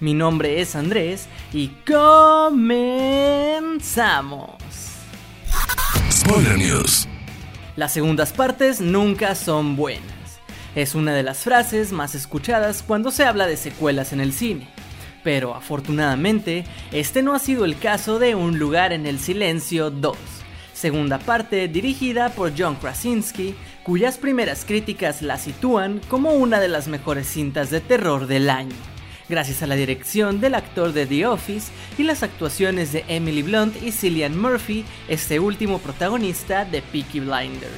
Mi nombre es Andrés y comenzamos. Spoiler News. Las segundas partes nunca son buenas. Es una de las frases más escuchadas cuando se habla de secuelas en el cine. Pero afortunadamente, este no ha sido el caso de Un lugar en el silencio 2, segunda parte dirigida por John Krasinski, cuyas primeras críticas la sitúan como una de las mejores cintas de terror del año gracias a la dirección del actor de The Office y las actuaciones de Emily Blunt y Cillian Murphy, este último protagonista de Peaky Blinders.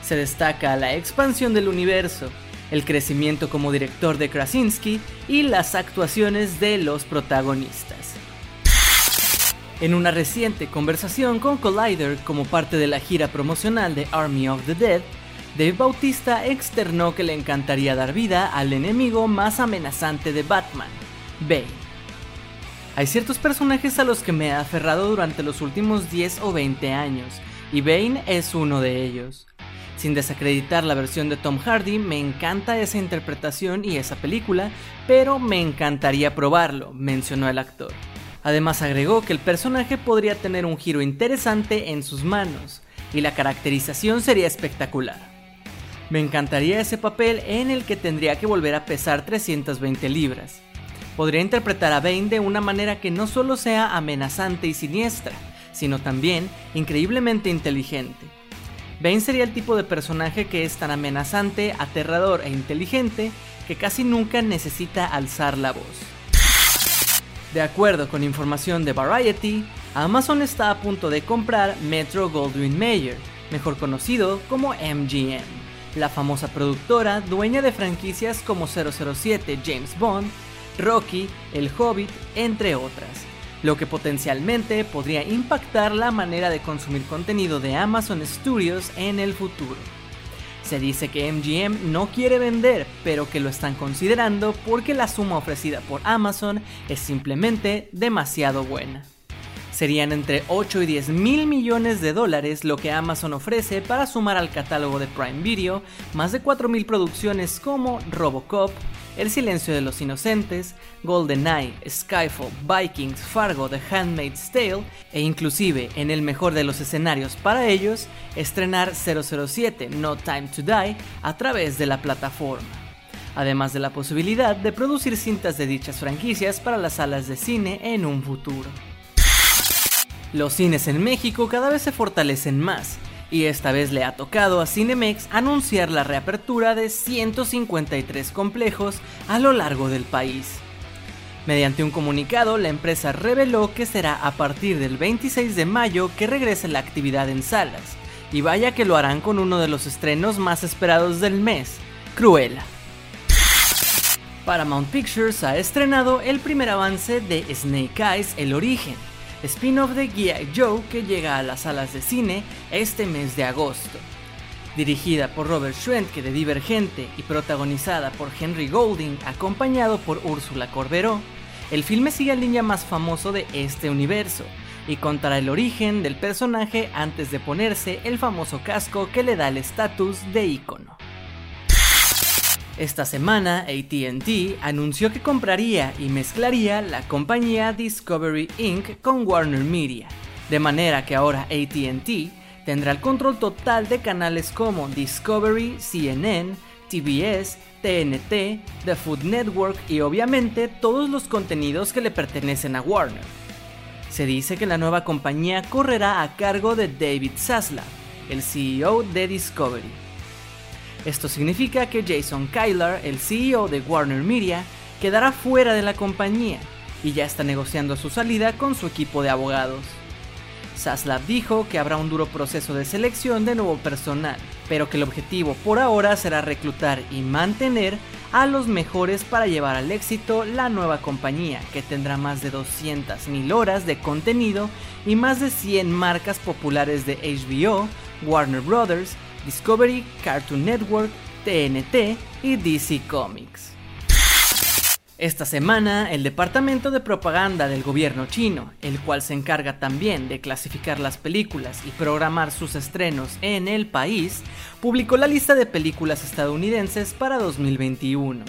Se destaca la expansión del universo, el crecimiento como director de Krasinski y las actuaciones de los protagonistas. En una reciente conversación con Collider como parte de la gira promocional de Army of the Dead, Dave Bautista externó que le encantaría dar vida al enemigo más amenazante de Batman, Bane. Hay ciertos personajes a los que me he aferrado durante los últimos 10 o 20 años, y Bane es uno de ellos. Sin desacreditar la versión de Tom Hardy, me encanta esa interpretación y esa película, pero me encantaría probarlo, mencionó el actor. Además agregó que el personaje podría tener un giro interesante en sus manos, y la caracterización sería espectacular. Me encantaría ese papel en el que tendría que volver a pesar 320 libras. Podría interpretar a Bane de una manera que no solo sea amenazante y siniestra, sino también increíblemente inteligente. Bane sería el tipo de personaje que es tan amenazante, aterrador e inteligente que casi nunca necesita alzar la voz. De acuerdo con información de Variety, Amazon está a punto de comprar Metro Goldwyn Mayer, mejor conocido como MGM la famosa productora dueña de franquicias como 007 James Bond, Rocky, El Hobbit, entre otras, lo que potencialmente podría impactar la manera de consumir contenido de Amazon Studios en el futuro. Se dice que MGM no quiere vender, pero que lo están considerando porque la suma ofrecida por Amazon es simplemente demasiado buena. Serían entre 8 y 10 mil millones de dólares lo que Amazon ofrece para sumar al catálogo de Prime Video más de 4 mil producciones como Robocop, El Silencio de los Inocentes, GoldenEye, Skyfall, Vikings, Fargo, The Handmaid's Tale e inclusive, en el mejor de los escenarios para ellos, estrenar 007 No Time to Die a través de la plataforma además de la posibilidad de producir cintas de dichas franquicias para las salas de cine en un futuro. Los cines en México cada vez se fortalecen más, y esta vez le ha tocado a Cinemex anunciar la reapertura de 153 complejos a lo largo del país. Mediante un comunicado, la empresa reveló que será a partir del 26 de mayo que regrese la actividad en salas, y vaya que lo harán con uno de los estrenos más esperados del mes, Cruella. Paramount Pictures ha estrenado el primer avance de Snake Eyes El Origen, spin-off de G.I. Joe que llega a las salas de cine este mes de agosto. Dirigida por Robert Schwentke de Divergente y protagonizada por Henry Golding acompañado por Úrsula Corberó, el filme sigue el línea más famoso de este universo y contará el origen del personaje antes de ponerse el famoso casco que le da el estatus de ícono. Esta semana, ATT anunció que compraría y mezclaría la compañía Discovery Inc. con Warner Media, de manera que ahora ATT tendrá el control total de canales como Discovery, CNN, TBS, TNT, The Food Network y obviamente todos los contenidos que le pertenecen a Warner. Se dice que la nueva compañía correrá a cargo de David Zaslav, el CEO de Discovery. Esto significa que Jason Kyler, el CEO de Warner Media, quedará fuera de la compañía y ya está negociando su salida con su equipo de abogados. Saslab dijo que habrá un duro proceso de selección de nuevo personal, pero que el objetivo por ahora será reclutar y mantener a los mejores para llevar al éxito la nueva compañía, que tendrá más de 200.000 horas de contenido y más de 100 marcas populares de HBO, Warner Bros., Discovery, Cartoon Network, TNT y DC Comics. Esta semana, el Departamento de Propaganda del gobierno chino, el cual se encarga también de clasificar las películas y programar sus estrenos en el país, publicó la lista de películas estadounidenses para 2021.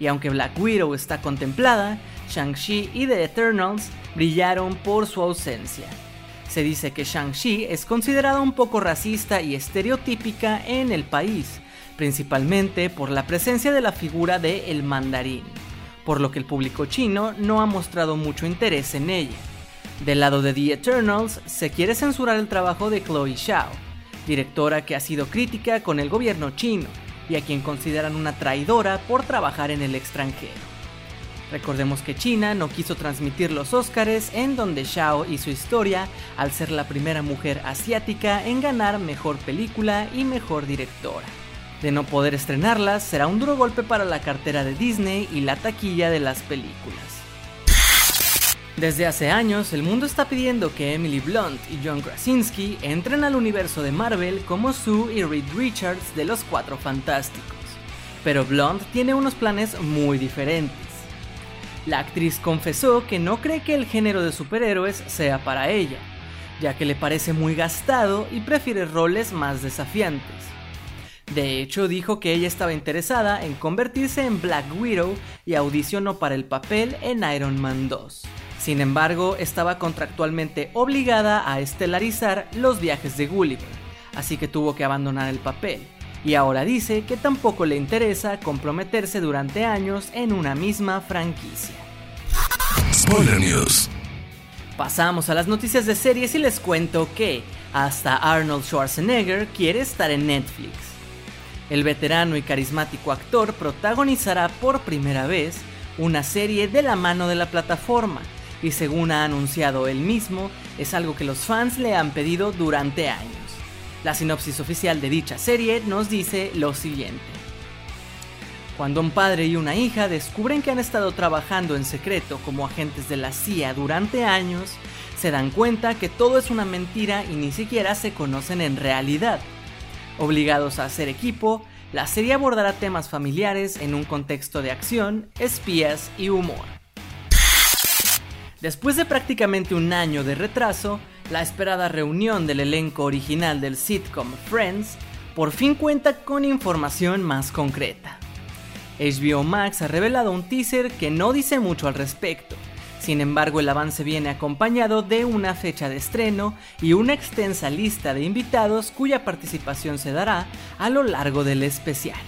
Y aunque Black Widow está contemplada, Shang-Chi y The Eternals brillaron por su ausencia. Se dice que Shang-Chi es considerada un poco racista y estereotípica en el país, principalmente por la presencia de la figura de El Mandarín por lo que el público chino no ha mostrado mucho interés en ella. Del lado de The Eternals, se quiere censurar el trabajo de Chloe Zhao, directora que ha sido crítica con el gobierno chino y a quien consideran una traidora por trabajar en el extranjero. Recordemos que China no quiso transmitir los Óscares en donde y su historia al ser la primera mujer asiática en ganar mejor película y mejor directora. De no poder estrenarlas, será un duro golpe para la cartera de Disney y la taquilla de las películas. Desde hace años, el mundo está pidiendo que Emily Blunt y John Krasinski entren al universo de Marvel como Sue y Reed Richards de los Cuatro Fantásticos. Pero Blunt tiene unos planes muy diferentes. La actriz confesó que no cree que el género de superhéroes sea para ella, ya que le parece muy gastado y prefiere roles más desafiantes. De hecho, dijo que ella estaba interesada en convertirse en Black Widow y audicionó para el papel en Iron Man 2. Sin embargo, estaba contractualmente obligada a estelarizar los viajes de Gulliver, así que tuvo que abandonar el papel. Y ahora dice que tampoco le interesa comprometerse durante años en una misma franquicia. Spoiler News. Pasamos a las noticias de series y les cuento que hasta Arnold Schwarzenegger quiere estar en Netflix. El veterano y carismático actor protagonizará por primera vez una serie de la mano de la plataforma, y según ha anunciado él mismo, es algo que los fans le han pedido durante años. La sinopsis oficial de dicha serie nos dice lo siguiente. Cuando un padre y una hija descubren que han estado trabajando en secreto como agentes de la CIA durante años, se dan cuenta que todo es una mentira y ni siquiera se conocen en realidad. Obligados a hacer equipo, la serie abordará temas familiares en un contexto de acción, espías y humor. Después de prácticamente un año de retraso, la esperada reunión del elenco original del sitcom Friends por fin cuenta con información más concreta. HBO Max ha revelado un teaser que no dice mucho al respecto, sin embargo, el avance viene acompañado de una fecha de estreno y una extensa lista de invitados cuya participación se dará a lo largo del especial.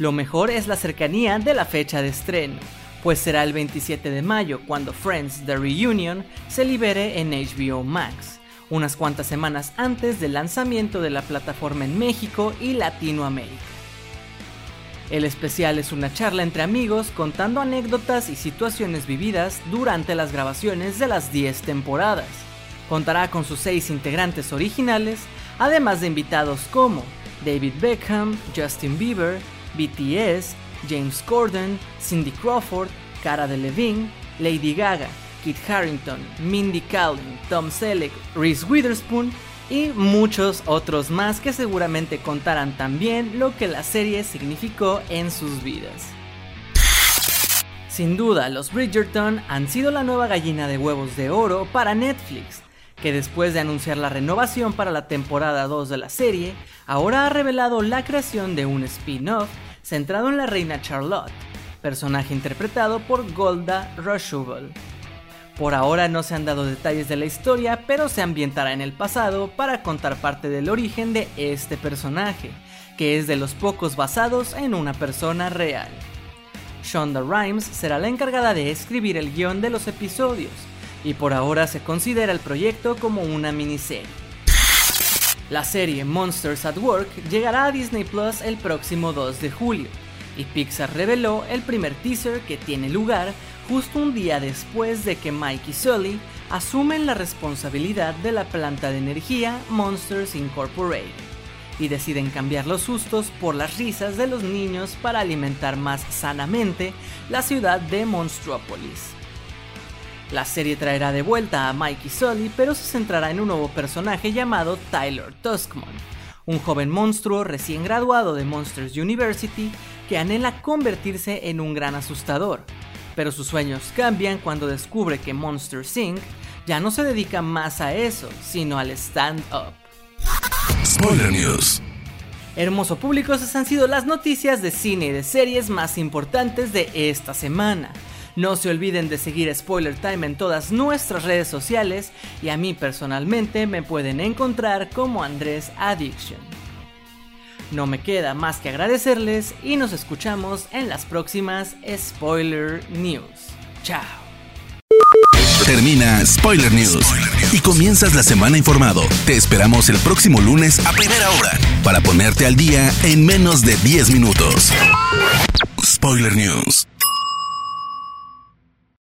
Lo mejor es la cercanía de la fecha de estreno, pues será el 27 de mayo cuando Friends The Reunion se libere en HBO Max, unas cuantas semanas antes del lanzamiento de la plataforma en México y Latinoamérica. El especial es una charla entre amigos contando anécdotas y situaciones vividas durante las grabaciones de las 10 temporadas. Contará con sus 6 integrantes originales, además de invitados como David Beckham, Justin Bieber, BTS, James Corden, Cindy Crawford, Cara Delevingne, Lady Gaga, Kit Harrington, Mindy Kaling, Tom Selleck, Reese Witherspoon y muchos otros más que seguramente contarán también lo que la serie significó en sus vidas. Sin duda, los Bridgerton han sido la nueva gallina de huevos de oro para Netflix, que después de anunciar la renovación para la temporada 2 de la serie, ahora ha revelado la creación de un spin-off centrado en la reina Charlotte, personaje interpretado por Golda Roshubel. Por ahora no se han dado detalles de la historia, pero se ambientará en el pasado para contar parte del origen de este personaje, que es de los pocos basados en una persona real. Shonda Rhimes será la encargada de escribir el guion de los episodios, y por ahora se considera el proyecto como una miniserie. La serie Monsters at Work llegará a Disney Plus el próximo 2 de julio, y Pixar reveló el primer teaser que tiene lugar justo un día después de que Mike y Sully asumen la responsabilidad de la planta de energía Monsters Incorporated y deciden cambiar los sustos por las risas de los niños para alimentar más sanamente la ciudad de Monstruopolis. La serie traerá de vuelta a Mikey Sully, pero se centrará en un nuevo personaje llamado Tyler Tuskmon, un joven monstruo recién graduado de Monsters University que anhela convertirse en un gran asustador, pero sus sueños cambian cuando descubre que Monster Inc. ya no se dedica más a eso, sino al stand-up. Spoiler News. Hermoso público, esas han sido las noticias de cine y de series más importantes de esta semana. No se olviden de seguir Spoiler Time en todas nuestras redes sociales y a mí personalmente me pueden encontrar como Andrés Addiction. No me queda más que agradecerles y nos escuchamos en las próximas Spoiler News. Chao. Termina Spoiler News y comienzas la semana informado. Te esperamos el próximo lunes a primera hora para ponerte al día en menos de 10 minutos. Spoiler News.